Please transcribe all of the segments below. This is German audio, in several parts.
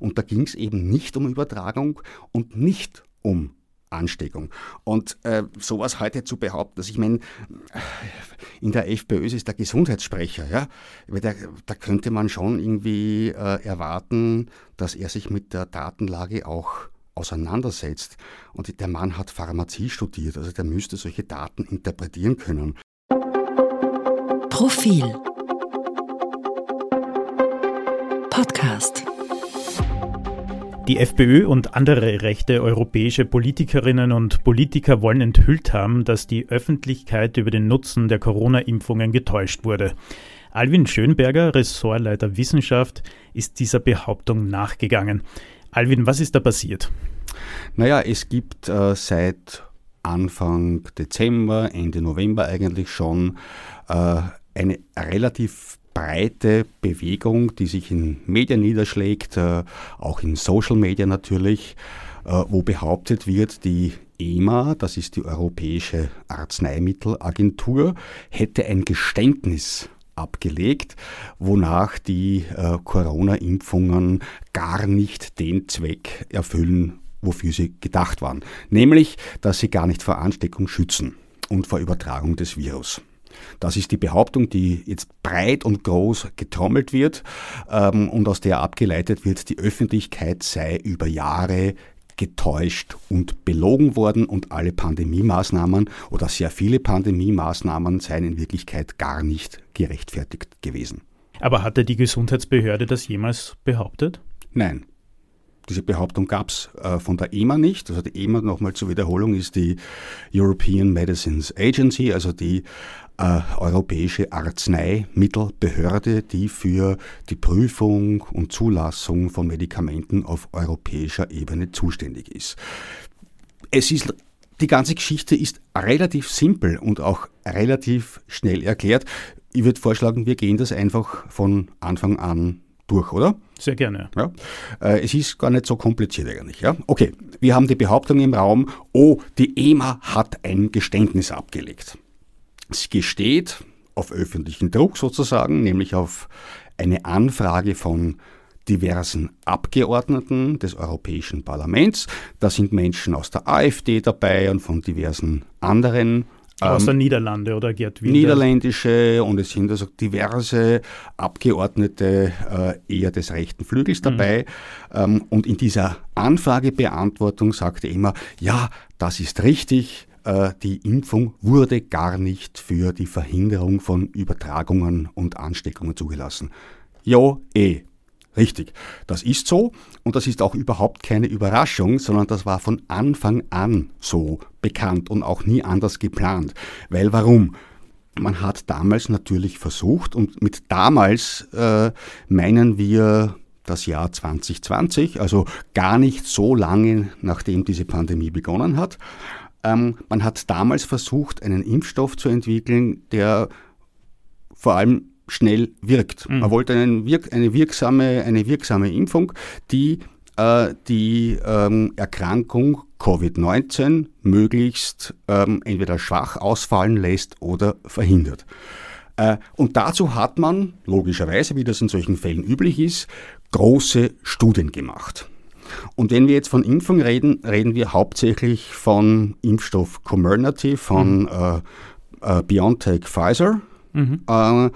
Und da ging es eben nicht um Übertragung und nicht um Ansteckung. Und äh, sowas heute zu behaupten, dass ich meine, in der FPÖ ist der Gesundheitssprecher, ja, da, da könnte man schon irgendwie äh, erwarten, dass er sich mit der Datenlage auch auseinandersetzt. Und der Mann hat Pharmazie studiert, also der müsste solche Daten interpretieren können. Profil Podcast die FPÖ und andere rechte europäische Politikerinnen und Politiker wollen enthüllt haben, dass die Öffentlichkeit über den Nutzen der Corona-Impfungen getäuscht wurde. Alwin Schönberger, Ressortleiter Wissenschaft, ist dieser Behauptung nachgegangen. Alwin, was ist da passiert? Naja, es gibt äh, seit Anfang Dezember, Ende November eigentlich schon äh, eine relativ breite Bewegung, die sich in Medien niederschlägt, äh, auch in Social Media natürlich, äh, wo behauptet wird, die EMA, das ist die Europäische Arzneimittelagentur, hätte ein Geständnis abgelegt, wonach die äh, Corona-Impfungen gar nicht den Zweck erfüllen, wofür sie gedacht waren, nämlich, dass sie gar nicht vor Ansteckung schützen und vor Übertragung des Virus. Das ist die Behauptung, die jetzt breit und groß getrommelt wird ähm, und aus der abgeleitet wird, die Öffentlichkeit sei über Jahre getäuscht und belogen worden und alle Pandemiemaßnahmen oder sehr viele Pandemiemaßnahmen seien in Wirklichkeit gar nicht gerechtfertigt gewesen. Aber hatte die Gesundheitsbehörde das jemals behauptet? Nein. Diese Behauptung gab es äh, von der EMA nicht. Also die EMA nochmal zur Wiederholung ist die European Medicines Agency, also die äh, Europäische Arzneimittelbehörde, die für die Prüfung und Zulassung von Medikamenten auf europäischer Ebene zuständig ist. Es ist die ganze Geschichte ist relativ simpel und auch relativ schnell erklärt. Ich würde vorschlagen, wir gehen das einfach von Anfang an durch, oder? Sehr gerne. Ja. Äh, es ist gar nicht so kompliziert eigentlich. Ja? Okay, wir haben die Behauptung im Raum, oh, die EMA hat ein Geständnis abgelegt. Sie gesteht auf öffentlichen Druck sozusagen, nämlich auf eine Anfrage von diversen Abgeordneten des Europäischen Parlaments. Da sind Menschen aus der AfD dabei und von diversen anderen. Aus ähm, der Niederlande oder Gerd Wilders? Niederländische und es sind also diverse Abgeordnete äh, eher des rechten Flügels dabei. Mhm. Ähm, und in dieser Anfragebeantwortung sagte immer, ja, das ist richtig, die Impfung wurde gar nicht für die Verhinderung von Übertragungen und Ansteckungen zugelassen. Ja, eh. Richtig, das ist so und das ist auch überhaupt keine Überraschung, sondern das war von Anfang an so bekannt und auch nie anders geplant. Weil warum? Man hat damals natürlich versucht und mit damals äh, meinen wir das Jahr 2020, also gar nicht so lange nachdem diese Pandemie begonnen hat. Ähm, man hat damals versucht, einen Impfstoff zu entwickeln, der vor allem schnell wirkt. Mhm. Man wollte wirk eine, wirksame, eine wirksame Impfung, die äh, die ähm, Erkrankung Covid-19 möglichst ähm, entweder schwach ausfallen lässt oder verhindert. Äh, und dazu hat man, logischerweise, wie das in solchen Fällen üblich ist, große Studien gemacht. Und wenn wir jetzt von Impfung reden, reden wir hauptsächlich von Impfstoff Comirnaty von mhm. äh, äh, BioNTech Pfizer. Mhm. Äh,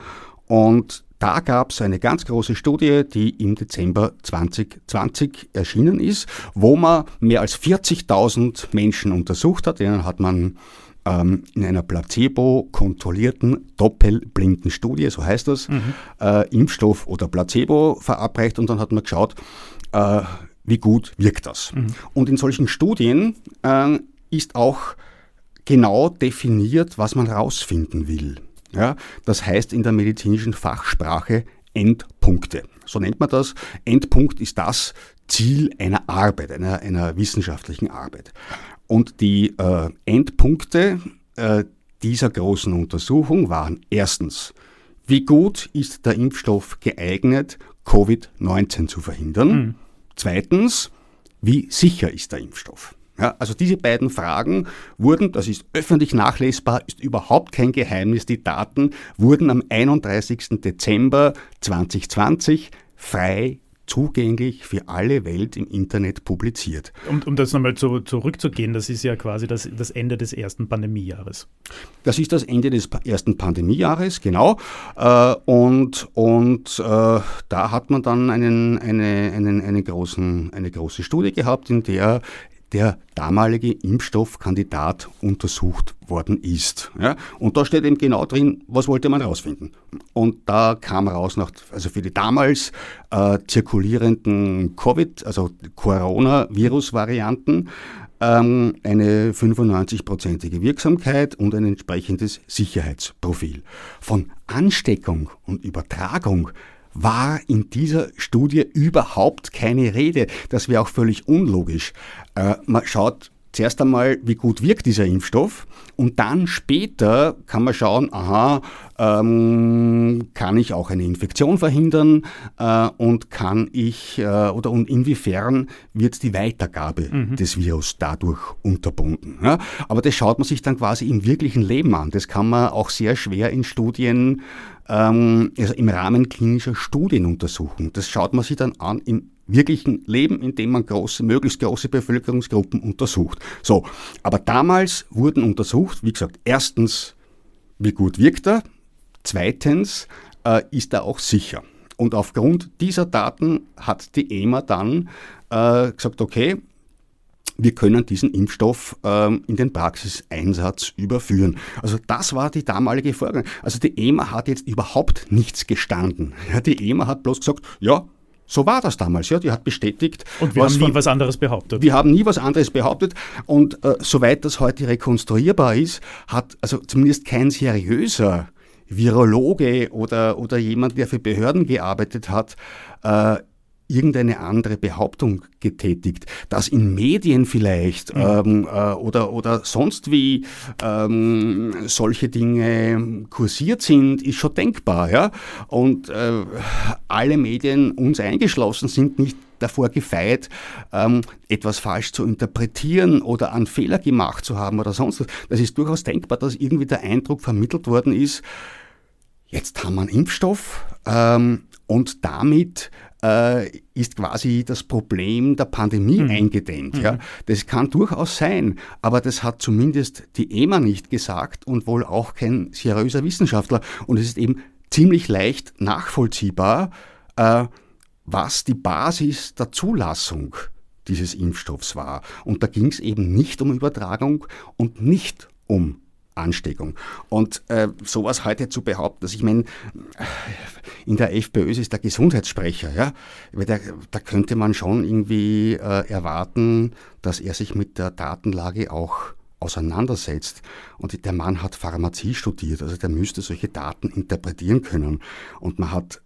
und da gab es eine ganz große Studie, die im Dezember 2020 erschienen ist, wo man mehr als 40.000 Menschen untersucht hat. Denen hat man ähm, in einer placebo-kontrollierten, doppelblinden Studie, so heißt das, mhm. äh, Impfstoff oder Placebo verabreicht und dann hat man geschaut, äh, wie gut wirkt das. Mhm. Und in solchen Studien äh, ist auch genau definiert, was man herausfinden will. Ja, das heißt in der medizinischen Fachsprache Endpunkte. So nennt man das. Endpunkt ist das Ziel einer Arbeit, einer, einer wissenschaftlichen Arbeit. Und die äh, Endpunkte äh, dieser großen Untersuchung waren erstens, wie gut ist der Impfstoff geeignet, Covid-19 zu verhindern? Mhm. Zweitens, wie sicher ist der Impfstoff? Ja, also diese beiden Fragen wurden, das ist öffentlich nachlesbar, ist überhaupt kein Geheimnis, die Daten wurden am 31. Dezember 2020 frei zugänglich für alle Welt im Internet publiziert. Um, um das nochmal zu, zurückzugehen, das ist ja quasi das, das Ende des ersten Pandemiejahres. Das ist das Ende des ersten Pandemiejahres, genau. Äh, und und äh, da hat man dann einen, eine, einen, einen großen, eine große Studie gehabt, in der der damalige Impfstoffkandidat untersucht worden ist. Ja? Und da steht eben genau drin, was wollte man herausfinden. Und da kam raus, nach, also für die damals äh, zirkulierenden Covid, also Coronavirus-Varianten, ähm, eine 95-prozentige Wirksamkeit und ein entsprechendes Sicherheitsprofil. Von Ansteckung und Übertragung war in dieser Studie überhaupt keine Rede. Das wäre auch völlig unlogisch. Äh, man schaut zuerst einmal, wie gut wirkt dieser Impfstoff und dann später kann man schauen, aha, ähm, kann ich auch eine Infektion verhindern äh, und kann ich äh, oder und inwiefern wird die Weitergabe mhm. des Virus dadurch unterbunden. Ja? Aber das schaut man sich dann quasi im wirklichen Leben an. Das kann man auch sehr schwer in Studien, ähm, also im Rahmen klinischer Studien untersuchen. Das schaut man sich dann an im wirklichen Leben, in dem man große, möglichst große Bevölkerungsgruppen untersucht. So, aber damals wurden untersucht, wie gesagt, erstens, wie gut wirkt er, zweitens, äh, ist er auch sicher. Und aufgrund dieser Daten hat die EMA dann äh, gesagt, okay, wir können diesen Impfstoff ähm, in den Praxiseinsatz überführen. Also das war die damalige Vorgang. Also die EMA hat jetzt überhaupt nichts gestanden. Ja, die EMA hat bloß gesagt, ja, so war das damals, ja. Die hat bestätigt. Und wir haben nie von, was anderes behauptet. Wir haben nie was anderes behauptet. Und äh, soweit das heute rekonstruierbar ist, hat also zumindest kein seriöser Virologe oder, oder jemand, der für Behörden gearbeitet hat, äh, irgendeine andere Behauptung getätigt, dass in Medien vielleicht mhm. ähm, äh, oder, oder sonst wie ähm, solche Dinge kursiert sind, ist schon denkbar. Ja? Und äh, alle Medien, uns eingeschlossen, sind nicht davor gefeit, ähm, etwas falsch zu interpretieren oder einen Fehler gemacht zu haben oder sonst was. Das ist durchaus denkbar, dass irgendwie der Eindruck vermittelt worden ist, jetzt haben wir einen Impfstoff ähm, und damit äh, ist quasi das Problem der Pandemie mhm. eingedämmt. Ja. Mhm. Das kann durchaus sein, aber das hat zumindest die EMA nicht gesagt und wohl auch kein seriöser Wissenschaftler. Und es ist eben ziemlich leicht nachvollziehbar, äh, was die Basis der Zulassung dieses Impfstoffs war. Und da ging es eben nicht um Übertragung und nicht um Ansteckung. Und äh, sowas heute zu behaupten, dass ich meine, in der FPÖ ist der Gesundheitssprecher, ja, da, da könnte man schon irgendwie äh, erwarten, dass er sich mit der Datenlage auch auseinandersetzt. Und der Mann hat Pharmazie studiert, also der müsste solche Daten interpretieren können. Und man hat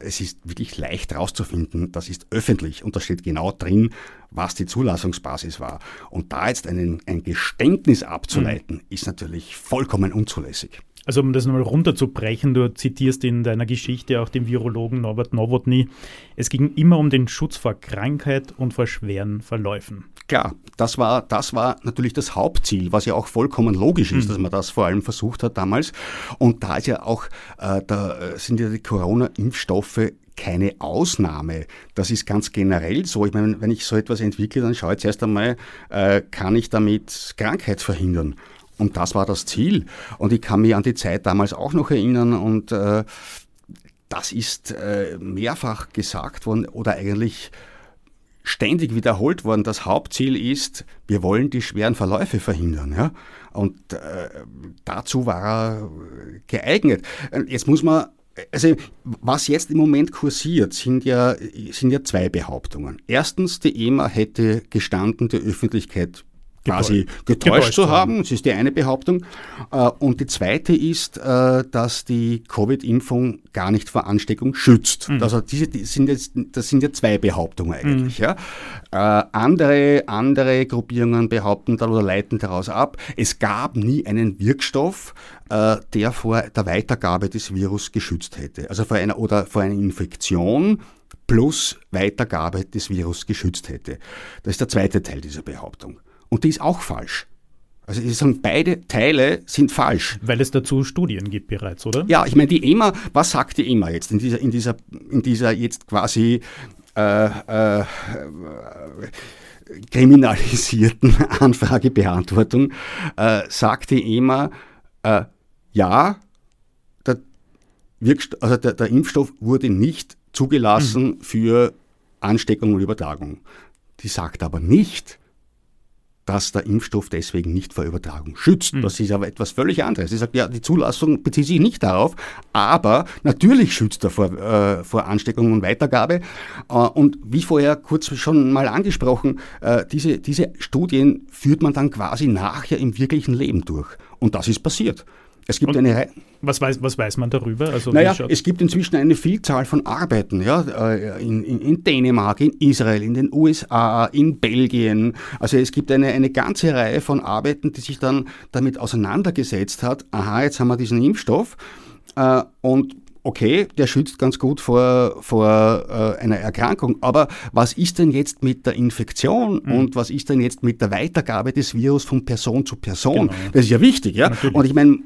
es ist wirklich leicht herauszufinden, das ist öffentlich und da steht genau drin, was die Zulassungsbasis war. Und da jetzt einen, ein Geständnis abzuleiten, mhm. ist natürlich vollkommen unzulässig. Also um das nochmal runterzubrechen, du zitierst in deiner Geschichte auch den Virologen Norbert Nowotny, es ging immer um den Schutz vor Krankheit und vor schweren Verläufen. Klar, das war, das war natürlich das Hauptziel, was ja auch vollkommen logisch ist, mhm. dass man das vor allem versucht hat damals. Und da ist ja auch, äh, da sind ja die Corona-Impfstoffe keine Ausnahme. Das ist ganz generell so. Ich meine, wenn ich so etwas entwickle, dann schaue ich zuerst einmal, äh, kann ich damit Krankheit verhindern? Und das war das Ziel. Und ich kann mich an die Zeit damals auch noch erinnern und äh, das ist äh, mehrfach gesagt worden oder eigentlich ständig wiederholt worden. Das Hauptziel ist, wir wollen die schweren Verläufe verhindern. Ja? Und äh, dazu war er geeignet. Jetzt muss man also was jetzt im Moment kursiert, sind ja, sind ja zwei Behauptungen. Erstens, die EMA hätte gestanden, die Öffentlichkeit quasi getäuscht, getäuscht zu haben. Das ist die eine Behauptung. Äh, und die zweite ist, äh, dass die Covid-Impfung gar nicht vor Ansteckung schützt. Mhm. Also diese die sind jetzt, das sind ja zwei Behauptungen eigentlich. Mhm. Ja. Äh, andere, andere Gruppierungen behaupten dann oder leiten daraus ab, es gab nie einen Wirkstoff, der vor der Weitergabe des Virus geschützt hätte. Also vor einer oder vor einer Infektion plus Weitergabe des Virus geschützt hätte. Das ist der zweite Teil dieser Behauptung. Und die ist auch falsch. Also ich sagen, beide Teile sind falsch. Weil es dazu Studien gibt bereits, oder? Ja, ich meine, die EMA, was sagt die EMA jetzt in dieser, in dieser, in dieser jetzt quasi äh, äh, kriminalisierten Anfragebeantwortung äh, sagte EMA, äh, ja, der, Wirkst also der, der, Impfstoff wurde nicht zugelassen mhm. für Ansteckung und Übertragung. Die sagt aber nicht, dass der Impfstoff deswegen nicht vor Übertragung schützt. Mhm. Das ist aber etwas völlig anderes. Sie sagt, ja, die Zulassung bezieht sich nicht darauf, aber natürlich schützt er vor, äh, vor Ansteckung und Weitergabe. Äh, und wie vorher kurz schon mal angesprochen, äh, diese, diese Studien führt man dann quasi nachher im wirklichen Leben durch. Und das ist passiert. Es gibt eine Reihe. Was weiß, was weiß man darüber? Also naja, es gibt inzwischen eine Vielzahl von Arbeiten ja, äh, in, in, in, Dänemark, in Israel, in den USA, in Belgien. Also es gibt eine, eine ganze Reihe von Arbeiten, die sich dann damit auseinandergesetzt hat. Aha, jetzt haben wir diesen Impfstoff. Äh, und okay, der schützt ganz gut vor, vor äh, einer Erkrankung, aber was ist denn jetzt mit der Infektion mhm. und was ist denn jetzt mit der Weitergabe des Virus von Person zu Person? Genau. Das ist ja wichtig, ja. Natürlich. Und ich meine,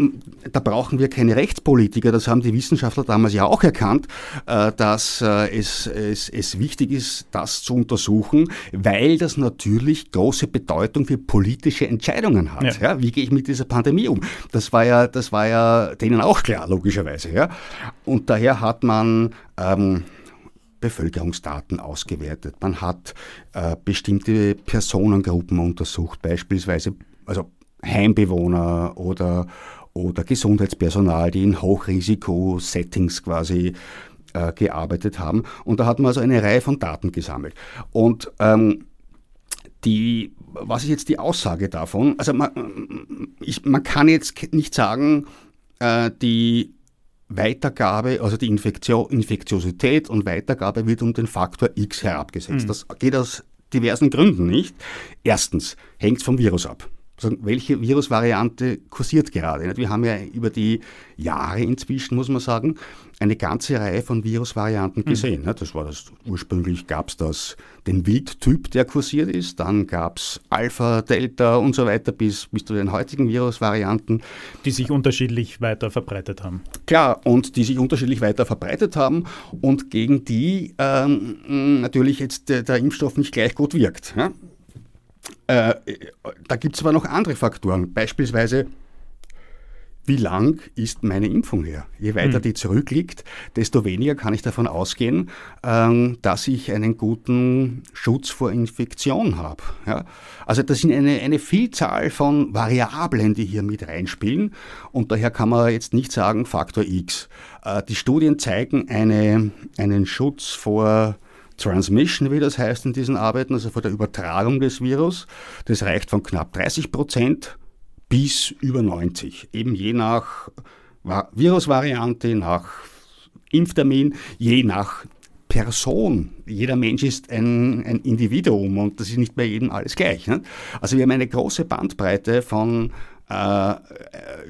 da brauchen wir keine Rechtspolitiker, das haben die Wissenschaftler damals ja auch erkannt, äh, dass äh, es, es, es wichtig ist, das zu untersuchen, weil das natürlich große Bedeutung für politische Entscheidungen hat. Ja. ja. Wie gehe ich mit dieser Pandemie um? Das war ja, das war ja denen auch klar, logischerweise. Ja. Und daher hat man ähm, Bevölkerungsdaten ausgewertet. Man hat äh, bestimmte Personengruppen untersucht, beispielsweise also Heimbewohner oder, oder Gesundheitspersonal, die in Hochrisiko-Settings quasi äh, gearbeitet haben. Und da hat man also eine Reihe von Daten gesammelt. Und ähm, die, was ist jetzt die Aussage davon? Also man, ich, man kann jetzt nicht sagen, äh, die Weitergabe, also die Infektio Infektiosität und Weitergabe wird um den Faktor X herabgesetzt. Mhm. Das geht aus diversen Gründen nicht. Erstens hängt es vom Virus ab. Welche Virusvariante kursiert gerade? Wir haben ja über die Jahre inzwischen, muss man sagen, eine ganze Reihe von Virusvarianten hm. gesehen. Mhm. Das war das, ursprünglich gab es das, den Wildtyp, der kursiert ist, dann gab es Alpha, Delta und so weiter bis, bis zu den heutigen Virusvarianten. Die sich unterschiedlich weiter verbreitet haben. Klar, und die sich unterschiedlich weiter verbreitet haben und gegen die ähm, natürlich jetzt der, der, Impfstoff nicht gleich gut wirkt. Ja? Äh, da gibt es aber noch andere Faktoren, beispielsweise wie lang ist meine Impfung her? Je weiter mhm. die zurückliegt, desto weniger kann ich davon ausgehen, ähm, dass ich einen guten Schutz vor Infektion habe. Ja? Also das sind eine, eine Vielzahl von Variablen, die hier mit reinspielen und daher kann man jetzt nicht sagen Faktor X. Äh, die Studien zeigen eine, einen Schutz vor Transmission, wie das heißt in diesen Arbeiten, also vor der Übertragung des Virus. Das reicht von knapp 30 Prozent bis über 90%, eben je nach Virusvariante, nach Impftermin, je nach Person. Jeder Mensch ist ein, ein Individuum und das ist nicht bei jedem alles gleich. Ne? Also wir haben eine große Bandbreite von äh,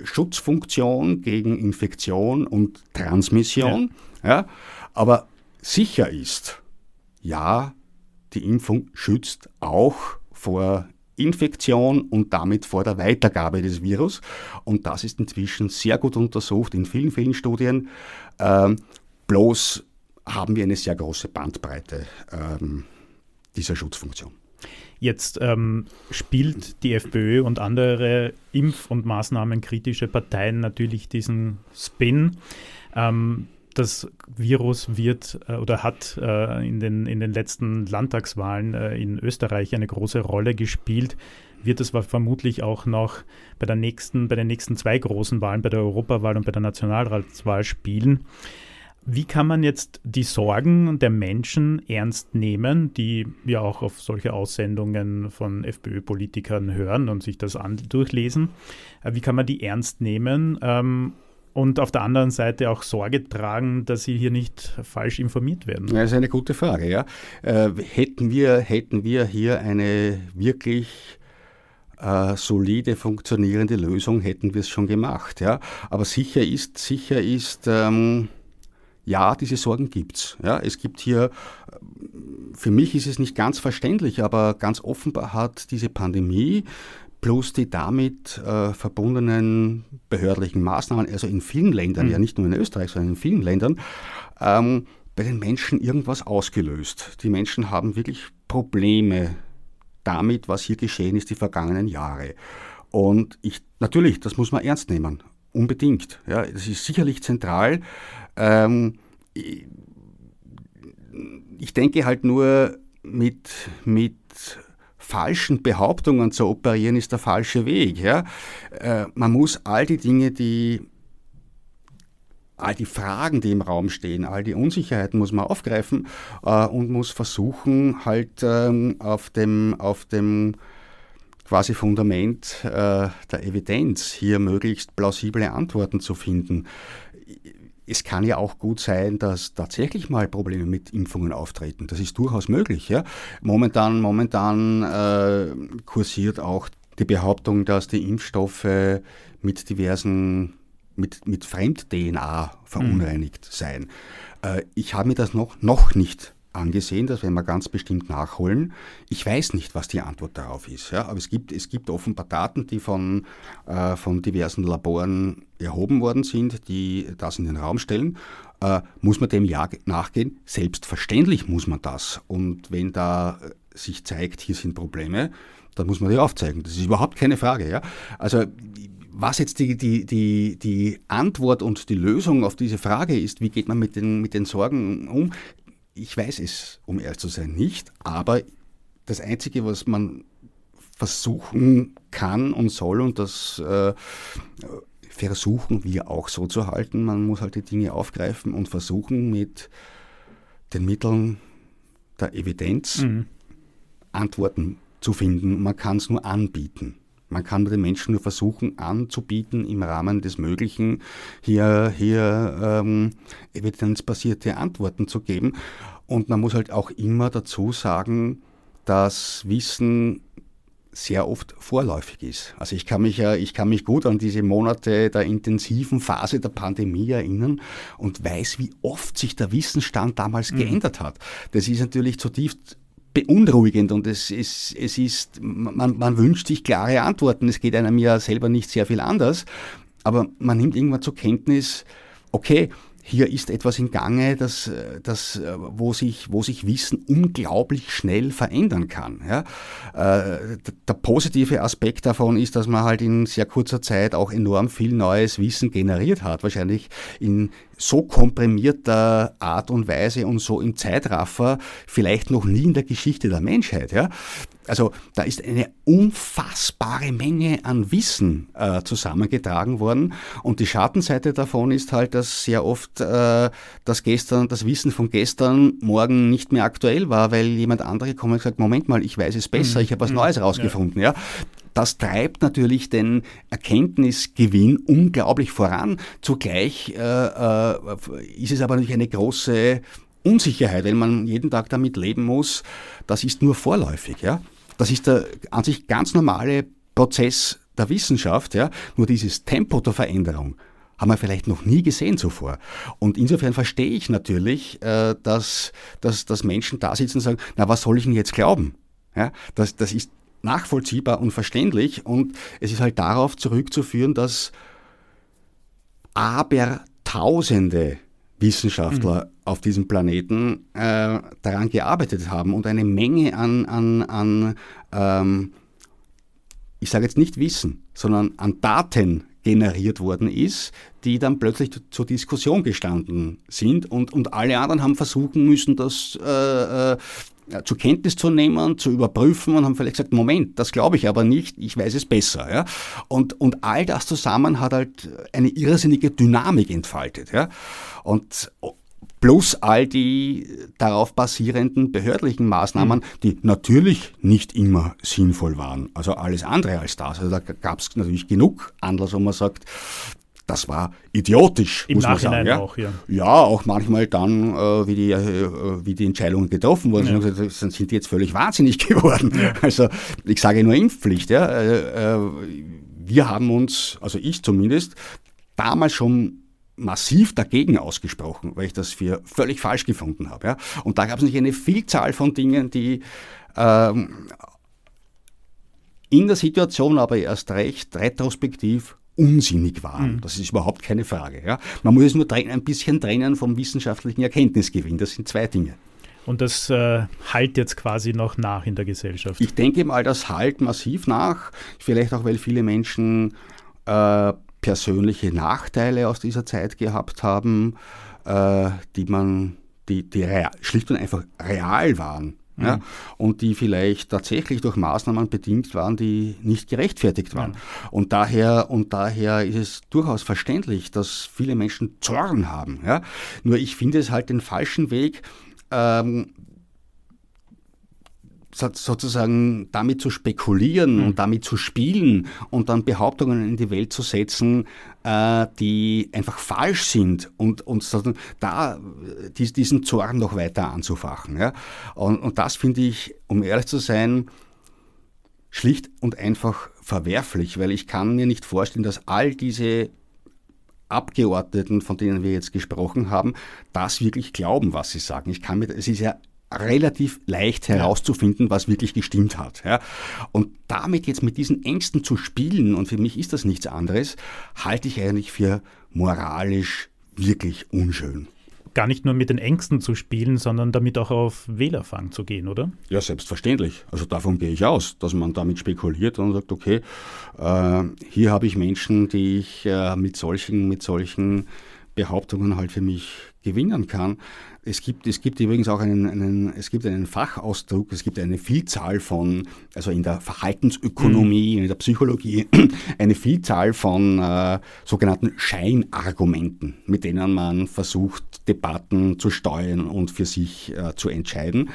Schutzfunktion gegen Infektion und Transmission. Ja. ja. Aber sicher ist, ja, die Impfung schützt auch vor Infektion und damit vor der Weitergabe des Virus. Und das ist inzwischen sehr gut untersucht in vielen, vielen Studien. Ähm, bloß haben wir eine sehr große Bandbreite ähm, dieser Schutzfunktion. Jetzt ähm, spielt die FPÖ und andere impf- und maßnahmenkritische Parteien natürlich diesen Spin. Ähm, das Virus wird äh, oder hat äh, in, den, in den letzten Landtagswahlen äh, in Österreich eine große Rolle gespielt, wird es vermutlich auch noch bei, der nächsten, bei den nächsten zwei großen Wahlen, bei der Europawahl und bei der Nationalratswahl spielen. Wie kann man jetzt die Sorgen der Menschen ernst nehmen, die ja auch auf solche Aussendungen von FPÖ-Politikern hören und sich das durchlesen? Äh, wie kann man die ernst nehmen ähm, und auf der anderen Seite auch Sorge tragen, dass sie hier nicht falsch informiert werden? Das ist eine gute Frage, ja. Äh, hätten, wir, hätten wir hier eine wirklich äh, solide funktionierende Lösung, hätten wir es schon gemacht, ja. Aber sicher ist, sicher ist, ähm, ja, diese Sorgen gibt's. Ja, es gibt hier, für mich ist es nicht ganz verständlich, aber ganz offenbar hat diese Pandemie plus die damit äh, verbundenen behördlichen Maßnahmen, also in vielen Ländern, mhm. ja nicht nur in Österreich, sondern in vielen Ländern, ähm, bei den Menschen irgendwas ausgelöst. Die Menschen haben wirklich Probleme damit, was hier geschehen ist die vergangenen Jahre. Und ich, natürlich, das muss man ernst nehmen. Unbedingt. Ja, das ist sicherlich zentral. Ähm, ich denke halt nur, mit, mit falschen Behauptungen zu operieren, ist der falsche Weg. Ja? Äh, man muss all die Dinge, die all die Fragen, die im Raum stehen, all die Unsicherheiten muss man aufgreifen äh, und muss versuchen, halt ähm, auf dem, auf dem quasi Fundament äh, der Evidenz hier möglichst plausible Antworten zu finden. Es kann ja auch gut sein, dass tatsächlich mal Probleme mit Impfungen auftreten. Das ist durchaus möglich. Ja? Momentan, momentan äh, kursiert auch die Behauptung, dass die Impfstoffe mit diversen mit, mit Fremd-DNA verunreinigt mhm. sein. Äh, ich habe mir das noch, noch nicht angesehen, das werden wir ganz bestimmt nachholen. Ich weiß nicht, was die Antwort darauf ist, ja, aber es gibt, es gibt offenbar Daten, die von, äh, von diversen Laboren erhoben worden sind, die das in den Raum stellen. Äh, muss man dem ja nachgehen? Selbstverständlich muss man das. Und wenn da sich zeigt, hier sind Probleme, dann muss man die aufzeigen. Das ist überhaupt keine Frage. Ja? Also was jetzt die, die, die, die Antwort und die Lösung auf diese Frage ist, wie geht man mit den, mit den Sorgen um, ich weiß es, um ehrlich zu sein, nicht. Aber das Einzige, was man versuchen kann und soll, und das äh, versuchen wir auch so zu halten, man muss halt die Dinge aufgreifen und versuchen mit den Mitteln der Evidenz mhm. Antworten zu finden. Man kann es nur anbieten. Man kann den Menschen nur versuchen anzubieten, im Rahmen des Möglichen hier, hier ähm, evidenzbasierte Antworten zu geben. Und man muss halt auch immer dazu sagen, dass Wissen sehr oft vorläufig ist. Also ich kann mich ja, ich kann mich gut an diese Monate der intensiven Phase der Pandemie erinnern und weiß, wie oft sich der Wissensstand damals mhm. geändert hat. Das ist natürlich zutiefst beunruhigend und es ist, es ist man, man wünscht sich klare Antworten. Es geht einem ja selber nicht sehr viel anders, aber man nimmt irgendwann zur Kenntnis, okay, hier ist etwas in Gange, das, das, wo, sich, wo sich Wissen unglaublich schnell verändern kann. Ja? Äh, der positive Aspekt davon ist, dass man halt in sehr kurzer Zeit auch enorm viel neues Wissen generiert hat. Wahrscheinlich in so komprimierter Art und Weise und so im Zeitraffer vielleicht noch nie in der Geschichte der Menschheit. Ja? Also da ist eine unfassbare Menge an Wissen äh, zusammengetragen worden und die Schattenseite davon ist halt, dass sehr oft äh, das gestern, das Wissen von gestern morgen nicht mehr aktuell war, weil jemand andere kommt und sagt, Moment mal, ich weiß es besser, mhm. ich habe was mhm. Neues rausgefunden. Ja. Das treibt natürlich den Erkenntnisgewinn unglaublich voran. Zugleich äh, äh, ist es aber natürlich eine große Unsicherheit, wenn man jeden Tag damit leben muss. Das ist nur vorläufig. Ja? Das ist der an sich ganz normale Prozess der Wissenschaft. Ja? Nur dieses Tempo der Veränderung haben wir vielleicht noch nie gesehen zuvor. Und insofern verstehe ich natürlich, äh, dass, dass, dass Menschen da sitzen und sagen, na, was soll ich denn jetzt glauben? Ja, das, das ist nachvollziehbar und verständlich und es ist halt darauf zurückzuführen, dass Abertausende Wissenschaftler mhm. auf diesem Planeten äh, daran gearbeitet haben und eine Menge an, an, an ähm, ich sage jetzt nicht Wissen, sondern an Daten generiert worden ist, die dann plötzlich zur Diskussion gestanden sind und, und alle anderen haben versuchen müssen, das äh, äh zur Kenntnis zu nehmen, zu überprüfen und haben vielleicht gesagt, Moment, das glaube ich aber nicht, ich weiß es besser. Ja? Und, und all das zusammen hat halt eine irrsinnige Dynamik entfaltet. Ja? Und plus all die darauf basierenden behördlichen Maßnahmen, mhm. die natürlich nicht immer sinnvoll waren. Also alles andere als das. Also da gab es natürlich genug Anlass, wo man sagt, das war idiotisch, Im muss Nachhinein man sagen. auch, ja. Ja, auch manchmal dann, äh, wie, die, äh, wie die Entscheidungen getroffen wurden, ja. gesagt, sind die jetzt völlig wahnsinnig geworden. Ja. Also ich sage nur Impfpflicht. Ja. Äh, äh, wir haben uns, also ich zumindest, damals schon massiv dagegen ausgesprochen, weil ich das für völlig falsch gefunden habe. Ja. Und da gab es nicht eine Vielzahl von Dingen, die ähm, in der Situation aber erst recht retrospektiv unsinnig waren. Mhm. Das ist überhaupt keine Frage. Ja. Man muss es nur ein bisschen trennen vom wissenschaftlichen Erkenntnisgewinn. Das sind zwei Dinge. Und das äh, halt jetzt quasi noch nach in der Gesellschaft. Ich denke mal, das halt massiv nach. Vielleicht auch, weil viele Menschen äh, persönliche Nachteile aus dieser Zeit gehabt haben, äh, die man, die, die real, schlicht und einfach real waren. Mhm. Ja, und die vielleicht tatsächlich durch Maßnahmen bedingt waren, die nicht gerechtfertigt waren. Mhm. Und daher, und daher ist es durchaus verständlich, dass viele Menschen Zorn haben. Ja. Nur ich finde es halt den falschen Weg, ähm, sozusagen damit zu spekulieren mhm. und damit zu spielen und dann Behauptungen in die Welt zu setzen, äh, die einfach falsch sind und, sozusagen da dies, diesen Zorn noch weiter anzufachen. Ja? Und, und das finde ich, um ehrlich zu sein, schlicht und einfach verwerflich, weil ich kann mir nicht vorstellen, dass all diese Abgeordneten, von denen wir jetzt gesprochen haben, das wirklich glauben, was sie sagen. Ich kann mir, es ist ja relativ leicht herauszufinden, was wirklich gestimmt hat. Ja. Und damit jetzt mit diesen Ängsten zu spielen, und für mich ist das nichts anderes, halte ich eigentlich für moralisch wirklich unschön gar nicht nur mit den Ängsten zu spielen, sondern damit auch auf Wählerfang zu gehen, oder? Ja, selbstverständlich. Also davon gehe ich aus, dass man damit spekuliert und sagt, okay, äh, hier habe ich Menschen, die ich äh, mit solchen, mit solchen Behauptungen halt für mich gewinnen kann. Es gibt, es gibt übrigens auch einen, einen, es gibt einen Fachausdruck, es gibt eine Vielzahl von, also in der Verhaltensökonomie, mhm. in der Psychologie, eine Vielzahl von äh, sogenannten Scheinargumenten, mit denen man versucht, Debatten zu steuern und für sich äh, zu entscheiden.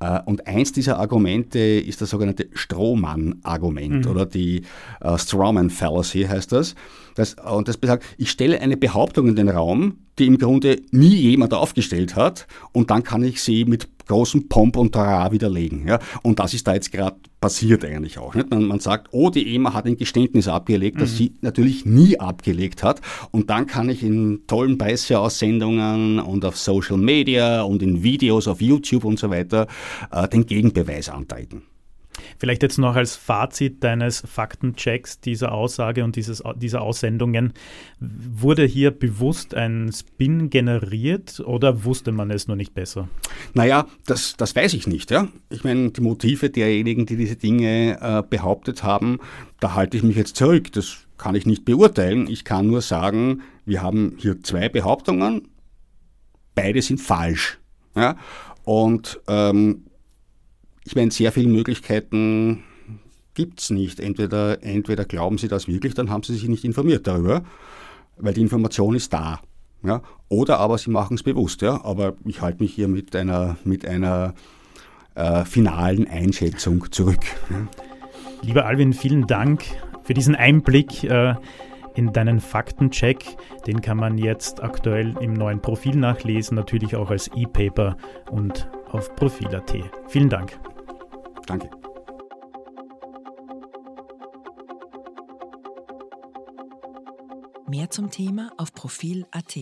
Äh, und eins dieser Argumente ist das sogenannte Strohmann-Argument mhm. oder die äh, Strawman Fallacy heißt das. Das. Und das besagt, ich stelle eine Behauptung in den Raum, die im Grunde nie jemand aufgestellt hat und dann kann ich sie mit großem Pomp und Trara widerlegen. Ja? Und das ist da jetzt gerade passiert eigentlich auch. Nicht? Man, man, sagt, oh, die EMA hat ein Geständnis abgelegt, das mhm. sie natürlich nie abgelegt hat. Und dann kann ich in tollen Presseaussendungen und auf Social Media und in Videos auf YouTube und so weiter äh, den Gegenbeweis antreten. Vielleicht jetzt noch als Fazit deines Faktenchecks dieser Aussage und dieses, dieser Aussendungen. Wurde hier bewusst ein Spin generiert oder wusste man es nur nicht besser? Naja, das, das weiß ich nicht. Ja? Ich meine, die Motive derjenigen, die diese Dinge äh, behauptet haben, da halte ich mich jetzt zurück. Das kann ich nicht beurteilen. Ich kann nur sagen, wir haben hier zwei Behauptungen. Beide sind falsch. Ja? Und ähm, ich meine, sehr viele Möglichkeiten gibt es nicht. Entweder, entweder glauben Sie das wirklich, dann haben Sie sich nicht informiert darüber, weil die Information ist da. Ja? Oder aber Sie machen es bewusst. Ja? Aber ich halte mich hier mit einer, mit einer äh, finalen Einschätzung zurück. Ja? Lieber Alvin, vielen Dank für diesen Einblick. Äh, in deinen Faktencheck. Den kann man jetzt aktuell im neuen Profil nachlesen, natürlich auch als E-Paper und auf Profil.at. Vielen Dank. Danke. Mehr zum Thema auf Profil.at.